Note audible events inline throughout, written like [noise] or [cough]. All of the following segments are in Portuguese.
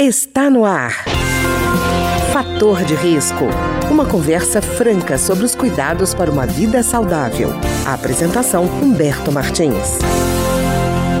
Está no ar. Fator de risco. Uma conversa franca sobre os cuidados para uma vida saudável. A apresentação Humberto Martins.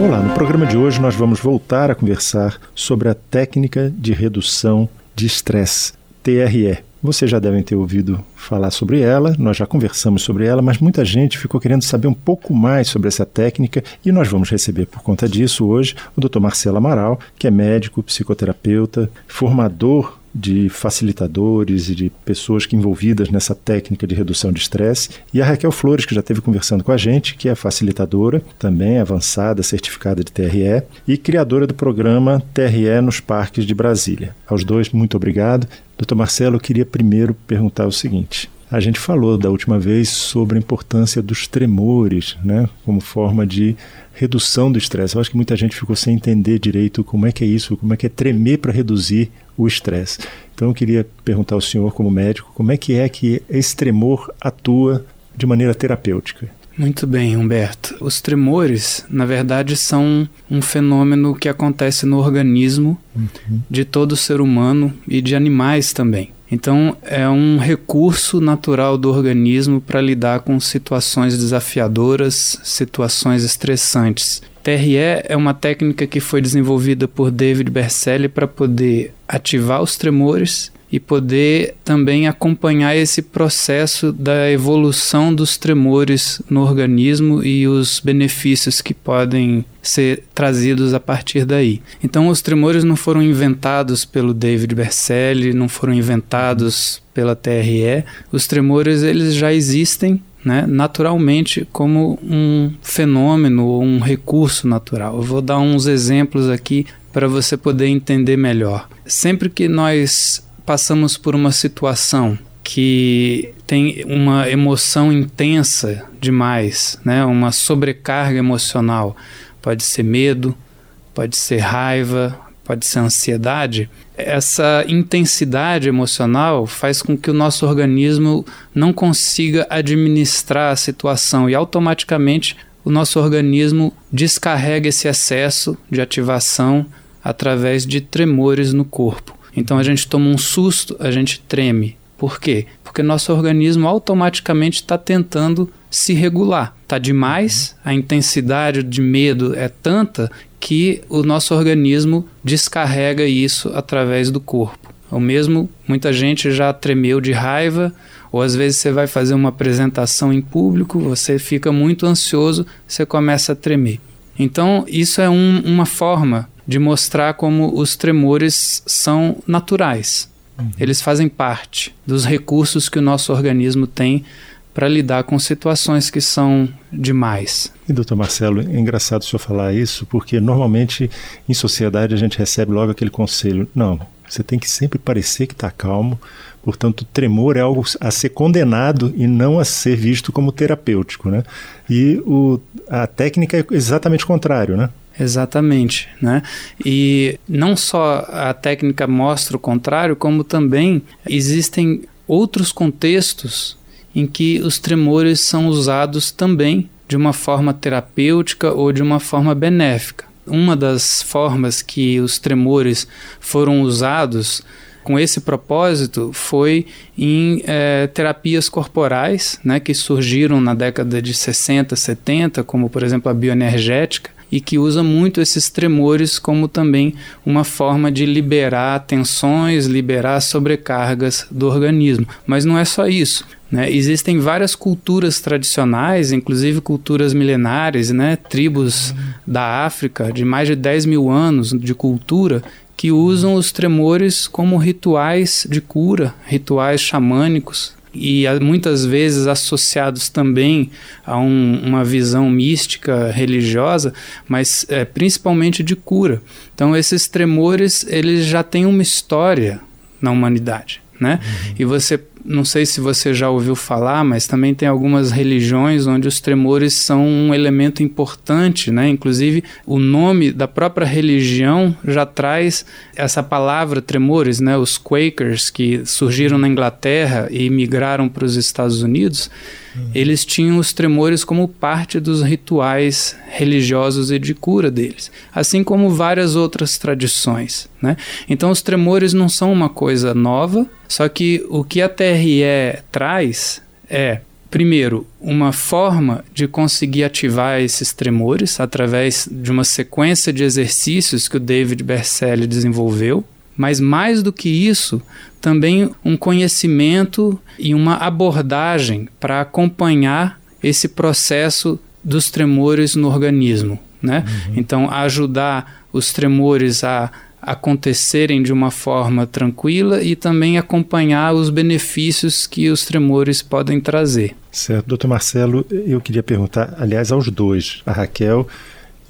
Olá, no programa de hoje nós vamos voltar a conversar sobre a técnica de redução de estresse, TRE. Vocês já devem ter ouvido falar sobre ela, nós já conversamos sobre ela, mas muita gente ficou querendo saber um pouco mais sobre essa técnica e nós vamos receber por conta disso hoje o Dr. Marcelo Amaral, que é médico, psicoterapeuta, formador de facilitadores e de pessoas que envolvidas nessa técnica de redução de estresse, e a Raquel Flores, que já esteve conversando com a gente, que é facilitadora, também avançada, certificada de TRE, e criadora do programa TRE nos Parques de Brasília. Aos dois, muito obrigado. Doutor Marcelo, eu queria primeiro perguntar o seguinte. A gente falou da última vez sobre a importância dos tremores, né, como forma de redução do estresse. Eu acho que muita gente ficou sem entender direito como é que é isso, como é que é tremer para reduzir o estresse. Então eu queria perguntar ao senhor, como médico, como é que é que esse tremor atua de maneira terapêutica? Muito bem, Humberto. Os tremores, na verdade, são um fenômeno que acontece no organismo uhum. de todo ser humano e de animais também. Então, é um recurso natural do organismo para lidar com situações desafiadoras, situações estressantes. TRE é uma técnica que foi desenvolvida por David Berceli para poder ativar os tremores e poder também acompanhar esse processo da evolução dos tremores no organismo e os benefícios que podem ser trazidos a partir daí. Então, os tremores não foram inventados pelo David Berceli, não foram inventados pela TRE. Os tremores eles já existem né, naturalmente como um fenômeno ou um recurso natural. Eu vou dar uns exemplos aqui para você poder entender melhor. Sempre que nós passamos por uma situação que tem uma emoção intensa demais, né? uma sobrecarga emocional. Pode ser medo, pode ser raiva, pode ser ansiedade. Essa intensidade emocional faz com que o nosso organismo não consiga administrar a situação e automaticamente o nosso organismo descarrega esse excesso de ativação através de tremores no corpo. Então a gente toma um susto, a gente treme. Por quê? Porque nosso organismo automaticamente está tentando se regular. Está demais, a intensidade de medo é tanta que o nosso organismo descarrega isso através do corpo. O mesmo, muita gente já tremeu de raiva, ou às vezes você vai fazer uma apresentação em público, você fica muito ansioso, você começa a tremer. Então, isso é um, uma forma de mostrar como os tremores são naturais. Uhum. Eles fazem parte dos recursos que o nosso organismo tem para lidar com situações que são demais. E doutor Marcelo, é engraçado o senhor falar isso, porque normalmente em sociedade a gente recebe logo aquele conselho: não, você tem que sempre parecer que está calmo, portanto, tremor é algo a ser condenado e não a ser visto como terapêutico. Né? E o, a técnica é exatamente o contrário, né? Exatamente, né? E não só a técnica mostra o contrário, como também existem outros contextos em que os tremores são usados também de uma forma terapêutica ou de uma forma benéfica. Uma das formas que os tremores foram usados com esse propósito foi em é, terapias corporais, né, que surgiram na década de 60, 70, como por exemplo a bioenergética, e que usa muito esses tremores como também uma forma de liberar tensões, liberar sobrecargas do organismo. Mas não é só isso. Né? Existem várias culturas tradicionais, inclusive culturas milenares, né? tribos da África de mais de 10 mil anos de cultura, que usam os tremores como rituais de cura, rituais xamânicos, e muitas vezes associados também a um, uma visão mística religiosa, mas é, principalmente de cura. Então esses tremores eles já têm uma história na humanidade. Né? Uhum. E você não sei se você já ouviu falar, mas também tem algumas religiões onde os tremores são um elemento importante, né? Inclusive, o nome da própria religião já traz essa palavra tremores, né? Os Quakers que surgiram na Inglaterra e migraram para os Estados Unidos, uhum. eles tinham os tremores como parte dos rituais religiosos e de cura deles, assim como várias outras tradições, né? Então, os tremores não são uma coisa nova, só que o que a TRE traz é primeiro, uma forma de conseguir ativar esses tremores através de uma sequência de exercícios que o David Berceli desenvolveu, mas mais do que isso, também um conhecimento e uma abordagem para acompanhar esse processo dos tremores no organismo, né? Uhum. Então, ajudar os tremores a acontecerem de uma forma tranquila e também acompanhar os benefícios que os tremores podem trazer. Certo. Doutor Marcelo, eu queria perguntar, aliás, aos dois, a Raquel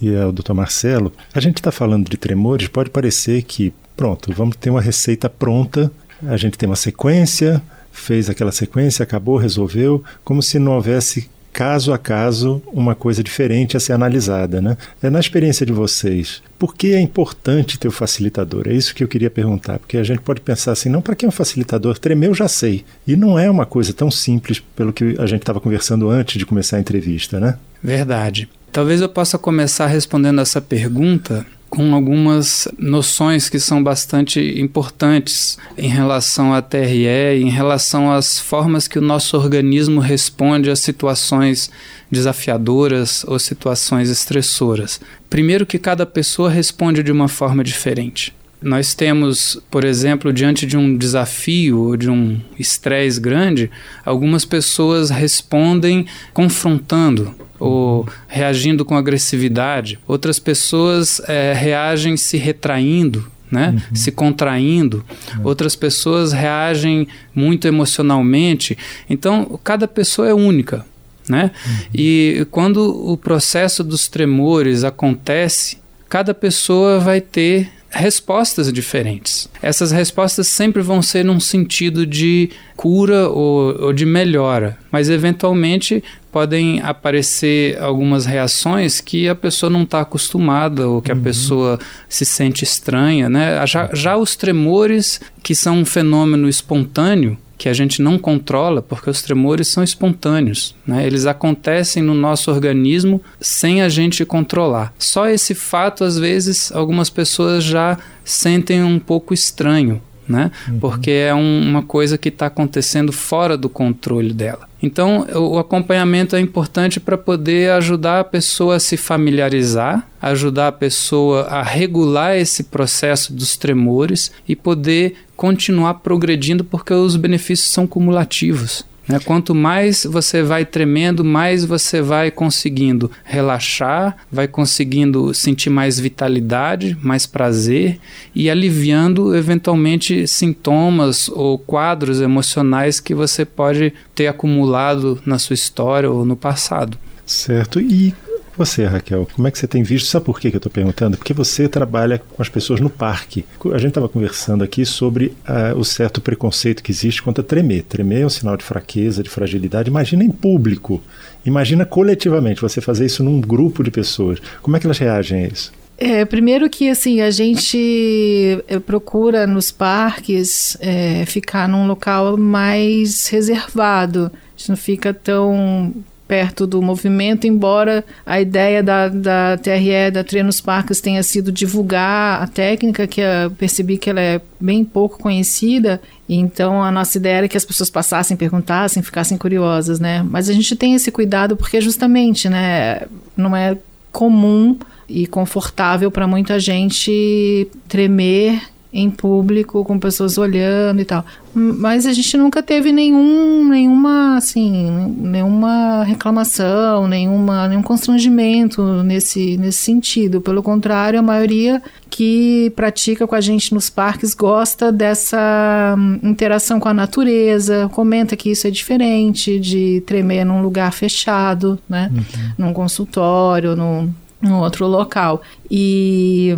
e ao doutor Marcelo, a gente está falando de tremores, pode parecer que, pronto, vamos ter uma receita pronta, a gente tem uma sequência, fez aquela sequência, acabou, resolveu, como se não houvesse caso a caso uma coisa diferente a ser analisada. Né? É, na experiência de vocês, por que é importante ter o facilitador? É isso que eu queria perguntar, porque a gente pode pensar assim, não para que um facilitador? Tremer eu já sei. E não é uma coisa tão simples pelo que a gente estava conversando antes de começar a entrevista, né? Verdade. Talvez eu possa começar respondendo essa pergunta com algumas noções que são bastante importantes em relação à TRE, em relação às formas que o nosso organismo responde a situações desafiadoras ou situações estressoras. Primeiro que cada pessoa responde de uma forma diferente. Nós temos, por exemplo, diante de um desafio ou de um estresse grande, algumas pessoas respondem confrontando ou reagindo com agressividade, outras pessoas é, reagem se retraindo. Né? Uhum. se contraindo, uhum. outras pessoas reagem muito emocionalmente. Então, cada pessoa é única. Né? Uhum. E quando o processo dos tremores acontece, cada pessoa vai ter respostas diferentes. Essas respostas sempre vão ser num sentido de cura ou, ou, de melhora, mas eventualmente podem aparecer algumas reações que a pessoa não está acostumada ou que uhum. a pessoa se sente estranha, né? Já, já os tremores, que são um fenômeno espontâneo, que a gente não controla, porque os tremores são espontâneos, né? eles acontecem no nosso organismo sem a gente controlar. Só esse fato, às vezes, algumas pessoas já sentem um pouco estranho, né? Uhum. Porque é um, uma coisa que está acontecendo fora do controle dela. Então, o acompanhamento é importante para poder ajudar a pessoa a se familiarizar, ajudar a pessoa a regular esse processo dos tremores e poder continuar progredindo, porque os benefícios são cumulativos. Né? Quanto mais você vai tremendo, mais você vai conseguindo relaxar, vai conseguindo sentir mais vitalidade, mais prazer e aliviando eventualmente sintomas ou quadros emocionais que você pode ter acumulado na sua história ou no passado. Certo. E você, Raquel, como é que você tem visto? Sabe por que eu estou perguntando? Porque você trabalha com as pessoas no parque. A gente estava conversando aqui sobre uh, o certo preconceito que existe contra tremer. Tremer é um sinal de fraqueza, de fragilidade. Imagina em público. Imagina coletivamente você fazer isso num grupo de pessoas. Como é que elas reagem a isso? É, primeiro que assim a gente eh, procura nos parques é, ficar num local mais reservado. A gente não fica tão perto do movimento, embora a ideia da, da TRE, da Treinos Parques, tenha sido divulgar a técnica, que eu percebi que ela é bem pouco conhecida, então a nossa ideia era que as pessoas passassem, perguntassem, ficassem curiosas, né? Mas a gente tem esse cuidado porque justamente, né, não é comum e confortável para muita gente tremer em público, com pessoas olhando e tal. Mas a gente nunca teve nenhum, nenhuma, assim, nenhuma reclamação, nenhuma, nenhum constrangimento nesse, nesse sentido. Pelo contrário, a maioria que pratica com a gente nos parques gosta dessa hum, interação com a natureza, comenta que isso é diferente de tremer num lugar fechado, né? Uhum. Num consultório, num, num outro local. E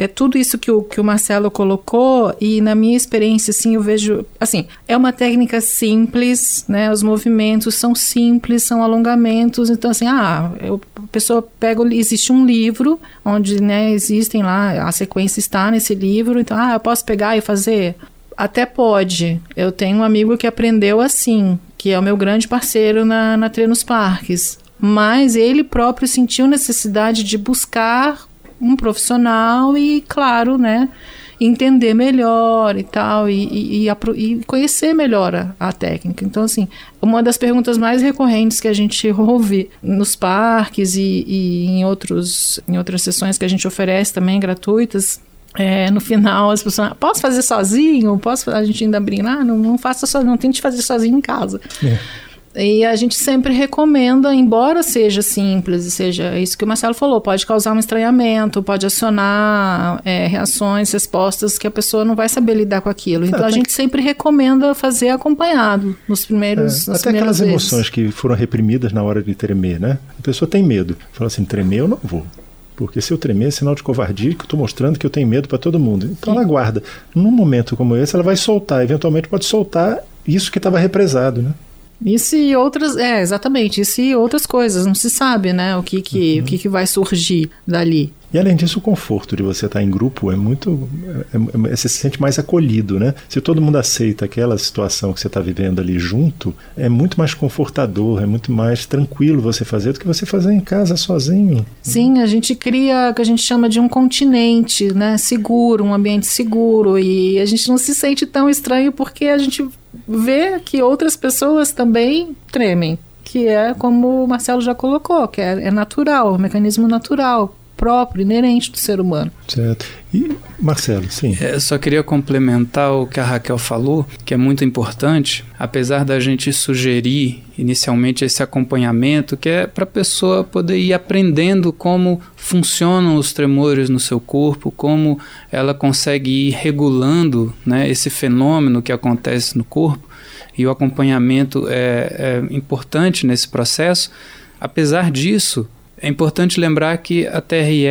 é tudo isso que o, que o Marcelo colocou e na minha experiência, assim, eu vejo, assim, é uma técnica simples, né? Os movimentos são simples, são alongamentos, então assim, ah, eu, a pessoa pega, existe um livro onde, né, existem lá, a sequência está nesse livro, então, ah, eu posso pegar e fazer? Até pode. Eu tenho um amigo que aprendeu assim, que é o meu grande parceiro na, na Treinos Parques. Mas ele próprio sentiu necessidade de buscar um profissional e, claro, né, entender melhor e tal, e, e, e conhecer melhor a, a, técnica. Então, assim, uma das perguntas mais recorrentes que a gente [laughs] ouve nos parques e, e em, outros, em outras sessões que a gente oferece também gratuitas é, no final as pessoas, posso fazer sozinho? Posso? A gente ainda brinca, ah, não, não faça sozinho, não tente fazer sozinho em casa. É. E a gente sempre recomenda, embora seja simples, seja isso que o Marcelo falou, pode causar um estranhamento, pode acionar é, reações, respostas que a pessoa não vai saber lidar com aquilo. Então é, a gente sempre recomenda fazer acompanhado nos primeiros. É, até aquelas vezes. emoções que foram reprimidas na hora de tremer, né? A pessoa tem medo. Fala assim: tremer eu não vou. Porque se eu tremer é sinal de covardia que eu estou mostrando que eu tenho medo para todo mundo. Então ela guarda. Num momento como esse, ela vai soltar. Eventualmente pode soltar isso que estava represado, né? Isso e outras, é, exatamente, isso e outras coisas, não se sabe, né, o que que, uhum. o que, que vai surgir dali. E além disso, o conforto de você estar em grupo é muito. É, é, você se sente mais acolhido, né? Se todo mundo aceita aquela situação que você está vivendo ali junto, é muito mais confortador, é muito mais tranquilo você fazer do que você fazer em casa sozinho. Sim, a gente cria o que a gente chama de um continente, né? Seguro, um ambiente seguro. E a gente não se sente tão estranho porque a gente vê que outras pessoas também tremem que é como o Marcelo já colocou, que é, é natural, é um mecanismo natural próprio, inerente do ser humano. Certo. E, Marcelo, sim. É, só queria complementar o que a Raquel falou, que é muito importante, apesar da gente sugerir inicialmente esse acompanhamento, que é para a pessoa poder ir aprendendo como funcionam os tremores no seu corpo, como ela consegue ir regulando né, esse fenômeno que acontece no corpo, e o acompanhamento é, é importante nesse processo. Apesar disso, é importante lembrar que a TRE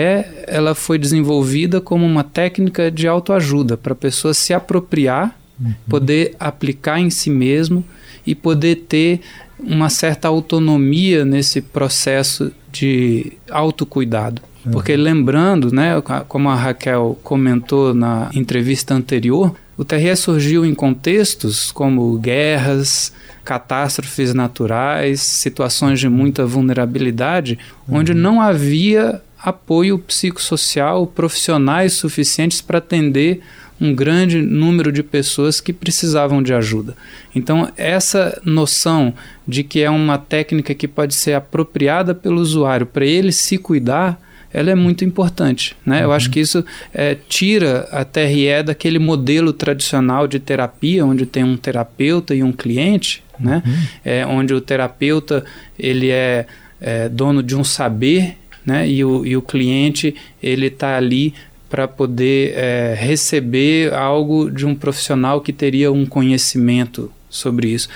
ela foi desenvolvida como uma técnica de autoajuda para a pessoa se apropriar, uhum. poder aplicar em si mesmo e poder ter uma certa autonomia nesse processo de autocuidado. Uhum. Porque lembrando, né, como a Raquel comentou na entrevista anterior, o TRE surgiu em contextos como guerras, catástrofes naturais, situações de muita vulnerabilidade, uhum. onde não havia apoio psicossocial, profissionais suficientes para atender um grande número de pessoas que precisavam de ajuda. Então, essa noção de que é uma técnica que pode ser apropriada pelo usuário para ele se cuidar ela é muito importante. Né? Uhum. Eu acho uhum. que isso é, tira a TRE daquele modelo tradicional de terapia, onde tem um terapeuta e um cliente, né? Uhum. É, onde o terapeuta ele é, é dono de um saber né? e, o, e o cliente ele está ali para poder é, receber algo de um profissional que teria um conhecimento sobre isso.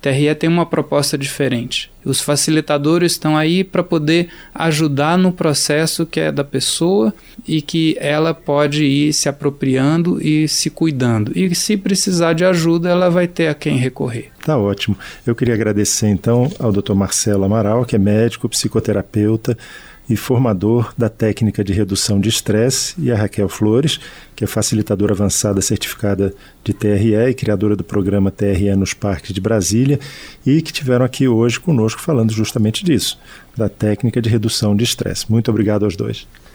TRE tem uma proposta diferente. Os facilitadores estão aí para poder ajudar no processo que é da pessoa e que ela pode ir se apropriando e se cuidando. E se precisar de ajuda, ela vai ter a quem recorrer. Tá ótimo. Eu queria agradecer então ao Dr. Marcelo Amaral, que é médico, psicoterapeuta, e formador da técnica de redução de estresse, e a Raquel Flores, que é facilitadora avançada certificada de TRE e criadora do programa TRE nos Parques de Brasília, e que tiveram aqui hoje conosco falando justamente disso, da técnica de redução de estresse. Muito obrigado aos dois.